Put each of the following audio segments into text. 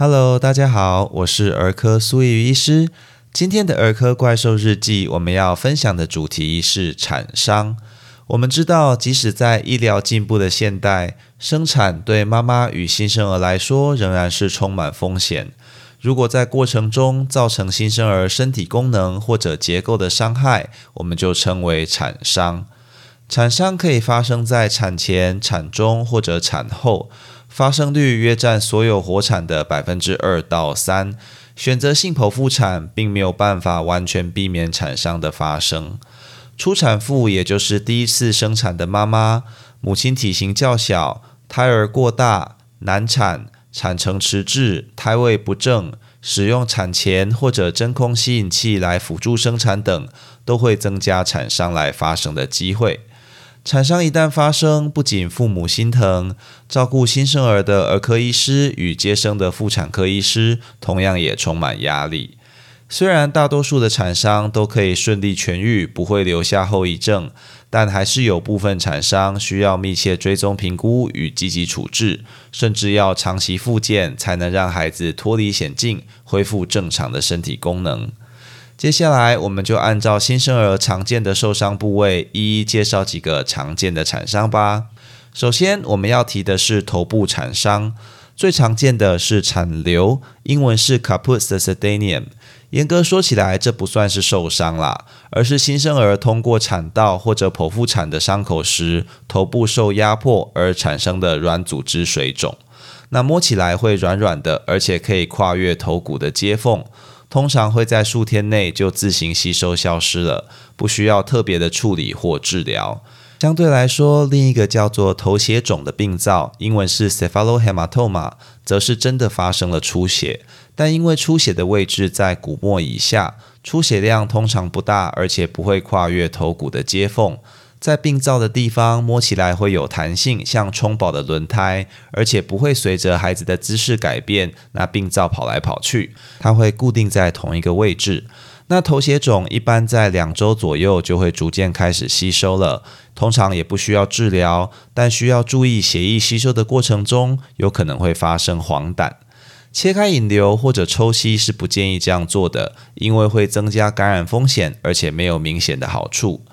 Hello，大家好，我是儿科苏怡医师。今天的儿科怪兽日记，我们要分享的主题是产伤。我们知道，即使在医疗进步的现代，生产对妈妈与新生儿来说仍然是充满风险。如果在过程中造成新生儿身体功能或者结构的伤害，我们就称为产伤。产伤可以发生在产前、产中或者产后。发生率约占所有活产的百分之二到三。选择性剖腹产并没有办法完全避免产伤的发生。初产妇也就是第一次生产的妈妈，母亲体型较小，胎儿过大，难产，产程迟滞，胎位不正，使用产钳或者真空吸引器来辅助生产等，都会增加产伤来发生的机会。产伤一旦发生，不仅父母心疼，照顾新生儿的儿科医师与接生的妇产科医师同样也充满压力。虽然大多数的产伤都可以顺利痊愈，不会留下后遗症，但还是有部分产伤需要密切追踪评估与积极处置，甚至要长期复健才能让孩子脱离险境，恢复正常的身体功能。接下来，我们就按照新生儿常见的受伤部位，一一介绍几个常见的产伤吧。首先，我们要提的是头部产伤，最常见的是产瘤，英文是 caput succedaneum。严格说起来，这不算是受伤啦，而是新生儿通过产道或者剖腹产的伤口时，头部受压迫而产生的软组织水肿。那摸起来会软软的，而且可以跨越头骨的接缝。通常会在数天内就自行吸收消失了，不需要特别的处理或治疗。相对来说，另一个叫做头血肿的病灶，英文是 cephalohematoma，则是真的发生了出血，但因为出血的位置在骨膜以下，出血量通常不大，而且不会跨越头骨的接缝。在病灶的地方摸起来会有弹性，像充饱的轮胎，而且不会随着孩子的姿势改变，那病灶跑来跑去，它会固定在同一个位置。那头血肿一般在两周左右就会逐渐开始吸收了，通常也不需要治疗，但需要注意血液吸收的过程中有可能会发生黄疸。切开引流或者抽吸是不建议这样做的，因为会增加感染风险，而且没有明显的好处。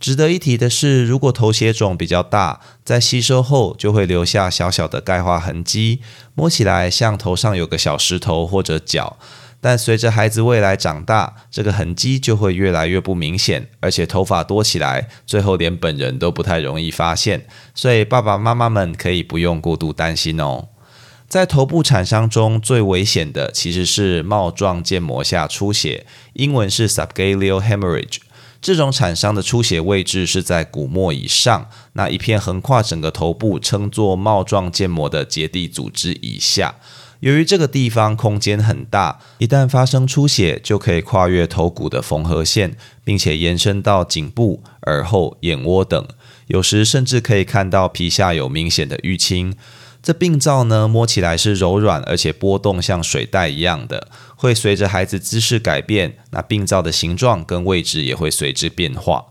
值得一提的是，如果头血肿比较大，在吸收后就会留下小小的钙化痕迹，摸起来像头上有个小石头或者角。但随着孩子未来长大，这个痕迹就会越来越不明显，而且头发多起来，最后连本人都不太容易发现。所以爸爸妈妈们可以不用过度担心哦。在头部产伤中最危险的其实是帽状腱膜下出血，英文是 subgaleal hemorrhage。这种产伤的出血位置是在骨膜以上，那一片横跨整个头部，称作帽状腱膜的结缔组织以下。由于这个地方空间很大，一旦发生出血，就可以跨越头骨的缝合线，并且延伸到颈部、耳后、眼窝等，有时甚至可以看到皮下有明显的淤青。这病灶呢，摸起来是柔软，而且波动像水袋一样的，会随着孩子姿势改变，那病灶的形状跟位置也会随之变化。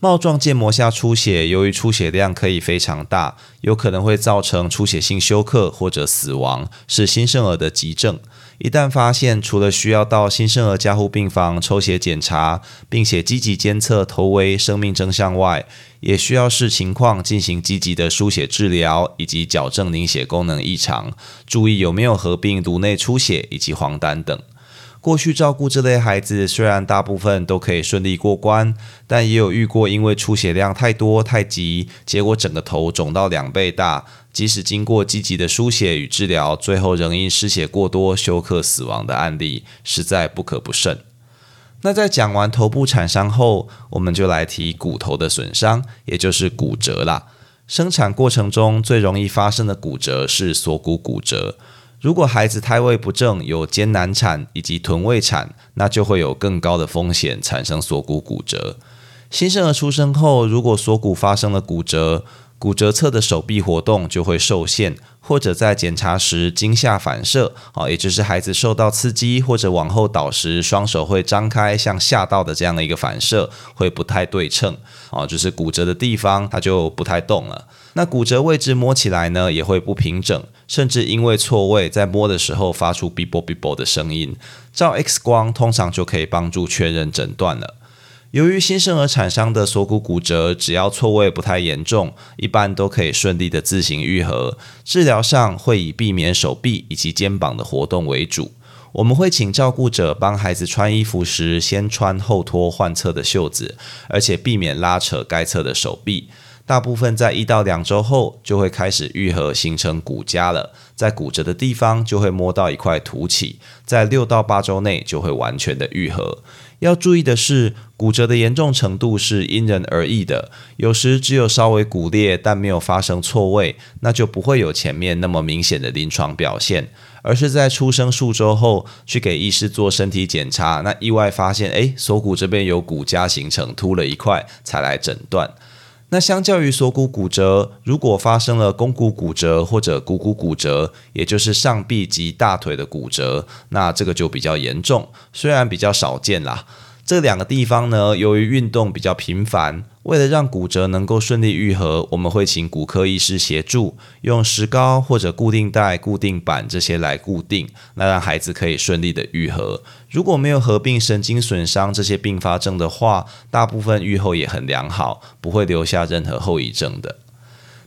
帽状腱膜下出血，由于出血量可以非常大，有可能会造成出血性休克或者死亡，是新生儿的急症。一旦发现，除了需要到新生儿加护病房抽血检查，并且积极监测头围、生命征象外，也需要视情况进行积极的输血治疗，以及矫正凝血功能异常，注意有没有合并颅内出血以及黄疸等。过去照顾这类孩子，虽然大部分都可以顺利过关，但也有遇过因为出血量太多太急，结果整个头肿到两倍大，即使经过积极的输血与治疗，最后仍因失血过多休克死亡的案例，实在不可不慎。那在讲完头部产伤后，我们就来提骨头的损伤，也就是骨折啦。生产过程中最容易发生的骨折是锁骨骨折。如果孩子胎位不正，有艰难产以及臀位产，那就会有更高的风险产生锁骨骨折。新生儿出生后，如果锁骨发生了骨折，骨折侧的手臂活动就会受限，或者在检查时惊吓反射，啊，也就是孩子受到刺激或者往后倒时，双手会张开像吓到的这样的一个反射，会不太对称，啊，就是骨折的地方它就不太动了。那骨折位置摸起来呢，也会不平整。甚至因为错位，在摸的时候发出 b 啵 b 啵的声音。照 X 光通常就可以帮助确认诊断了。由于新生儿产伤的锁骨骨折，只要错位不太严重，一般都可以顺利的自行愈合。治疗上会以避免手臂以及肩膀的活动为主。我们会请照顾者帮孩子穿衣服时，先穿后脱患侧的袖子，而且避免拉扯该侧的手臂。大部分在一到两周后就会开始愈合，形成骨痂了。在骨折的地方就会摸到一块凸起，在六到八周内就会完全的愈合。要注意的是，骨折的严重程度是因人而异的。有时只有稍微骨裂，但没有发生错位，那就不会有前面那么明显的临床表现。而是在出生数周后，去给医师做身体检查，那意外发现，诶，锁骨这边有骨痂形成，凸了一块，才来诊断。那相较于锁骨骨折，如果发生了肱骨骨折或者股骨骨折，也就是上臂及大腿的骨折，那这个就比较严重，虽然比较少见啦。这两个地方呢，由于运动比较频繁，为了让骨折能够顺利愈合，我们会请骨科医师协助，用石膏或者固定带、固定板这些来固定，那让孩子可以顺利的愈合。如果没有合并神经损伤这些并发症的话，大部分愈后也很良好，不会留下任何后遗症的。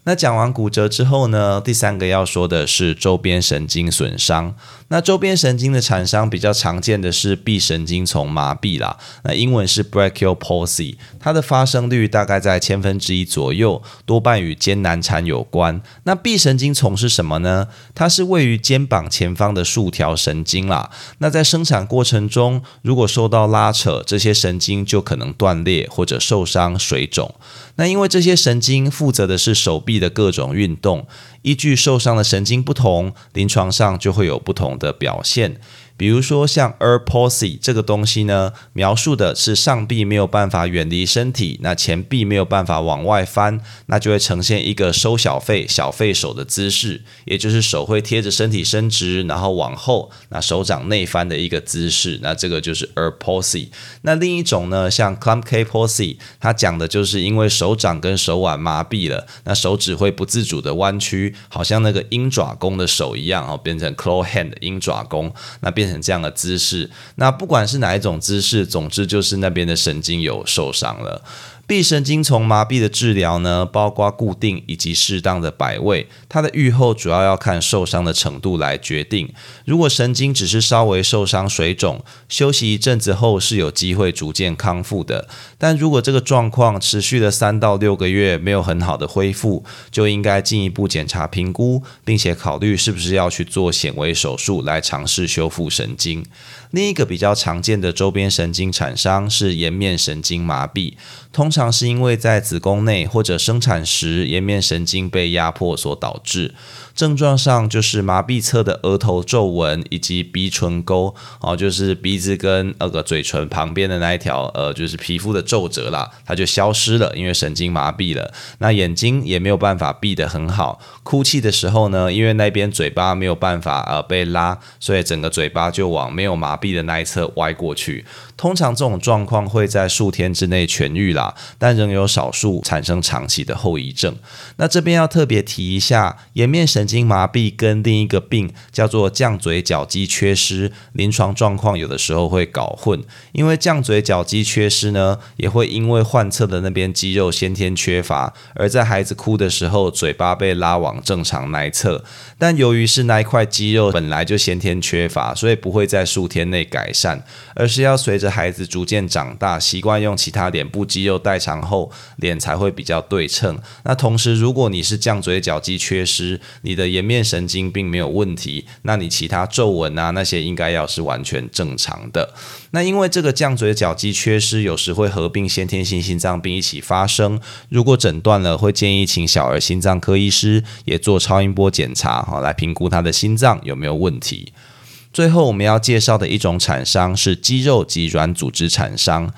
那讲完骨折之后呢，第三个要说的是周边神经损伤。那周边神经的产伤比较常见的是臂神经丛麻痹啦，那英文是 brachial palsy，它的发生率大概在千分之一左右，多半与肩难产有关。那臂神经丛是什么呢？它是位于肩膀前方的数条神经啦。那在生产过程中，如果受到拉扯，这些神经就可能断裂或者受伤、水肿。那因为这些神经负责的是手臂的各种运动。依据受伤的神经不同，临床上就会有不同的表现。比如说像 e r palsy 这个东西呢，描述的是上臂没有办法远离身体，那前臂没有办法往外翻，那就会呈现一个收小费、小费手的姿势，也就是手会贴着身体伸直，然后往后，那手掌内翻的一个姿势。那这个就是 e r palsy。那另一种呢，像 clump k p o s y 它讲的就是因为手掌跟手腕麻痹了，那手指会不自主的弯曲，好像那个鹰爪功的手一样，哦，变成 claw hand 鹰爪功，那变。成这样的姿势，那不管是哪一种姿势，总之就是那边的神经有受伤了。臂神经丛麻痹的治疗呢，包括固定以及适当的摆位。它的愈后主要要看受伤的程度来决定。如果神经只是稍微受伤、水肿，休息一阵子后是有机会逐渐康复的。但如果这个状况持续了三到六个月，没有很好的恢复，就应该进一步检查评估，并且考虑是不是要去做显微手术来尝试修复神经。另一个比较常见的周边神经产伤是颜面神经麻痹，通常是因为在子宫内或者生产时颜面神经被压迫所导致。症状上就是麻痹侧的额头皱纹以及鼻唇沟，哦，就是鼻子跟那个嘴唇旁边的那一条，呃，就是皮肤的皱褶啦，它就消失了，因为神经麻痹了。那眼睛也没有办法闭得很好，哭泣的时候呢，因为那边嘴巴没有办法呃被拉，所以整个嘴巴就往没有麻币的那一侧歪过去。通常这种状况会在数天之内痊愈啦，但仍有少数产生长期的后遗症。那这边要特别提一下，颜面神经麻痹跟另一个病叫做降嘴角肌缺失，临床状况有的时候会搞混。因为降嘴角肌缺失呢，也会因为患侧的那边肌肉先天缺乏，而在孩子哭的时候，嘴巴被拉往正常那一侧。但由于是那一块肌肉本来就先天缺乏，所以不会在数天内改善，而是要随着孩子逐渐长大，习惯用其他脸部肌肉代偿后，脸才会比较对称。那同时，如果你是降嘴角肌缺失，你的颜面神经并没有问题，那你其他皱纹啊那些应该要是完全正常的。那因为这个降嘴角肌缺失，有时会合并先天性心脏病一起发生。如果诊断了，会建议请小儿心脏科医师也做超音波检查，哈，来评估他的心脏有没有问题。最后我们要介绍的一种产伤是肌肉及软组织产伤。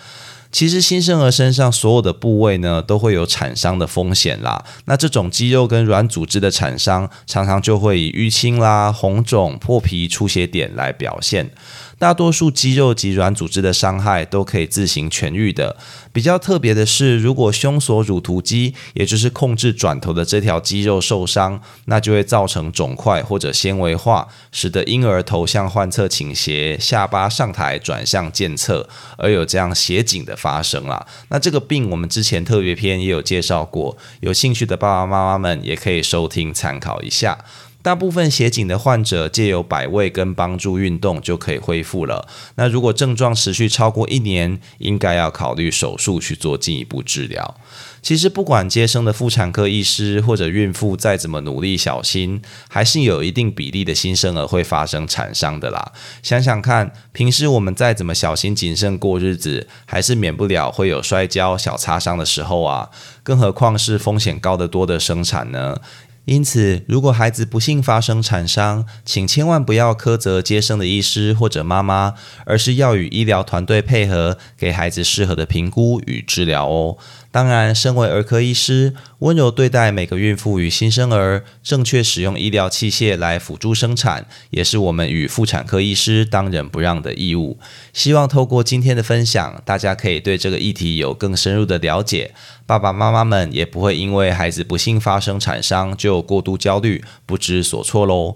其实新生儿身上所有的部位呢，都会有产伤的风险啦。那这种肌肉跟软组织的产伤，常常就会以淤青啦、红肿、破皮、出血点来表现。大多数肌肉及软组织的伤害都可以自行痊愈的。比较特别的是，如果胸锁乳突肌，也就是控制转头的这条肌肉受伤，那就会造成肿块或者纤维化，使得婴儿头向患侧倾斜，下巴上抬转向健侧，而有这样斜颈的发生了。那这个病我们之前特别篇也有介绍过，有兴趣的爸爸妈妈们也可以收听参考一下。大部分斜颈的患者借由摆位跟帮助运动就可以恢复了。那如果症状持续超过一年，应该要考虑手术去做进一步治疗。其实不管接生的妇产科医师或者孕妇再怎么努力小心，还是有一定比例的新生儿会发生产伤的啦。想想看，平时我们再怎么小心谨慎过日子，还是免不了会有摔跤、小擦伤的时候啊。更何况是风险高得多的生产呢？因此，如果孩子不幸发生产伤，请千万不要苛责接生的医师或者妈妈，而是要与医疗团队配合，给孩子适合的评估与治疗哦。当然，身为儿科医师，温柔对待每个孕妇与新生儿，正确使用医疗器械来辅助生产，也是我们与妇产科医师当仁不让的义务。希望透过今天的分享，大家可以对这个议题有更深入的了解。爸爸妈妈们也不会因为孩子不幸发生产伤就过度焦虑、不知所措喽。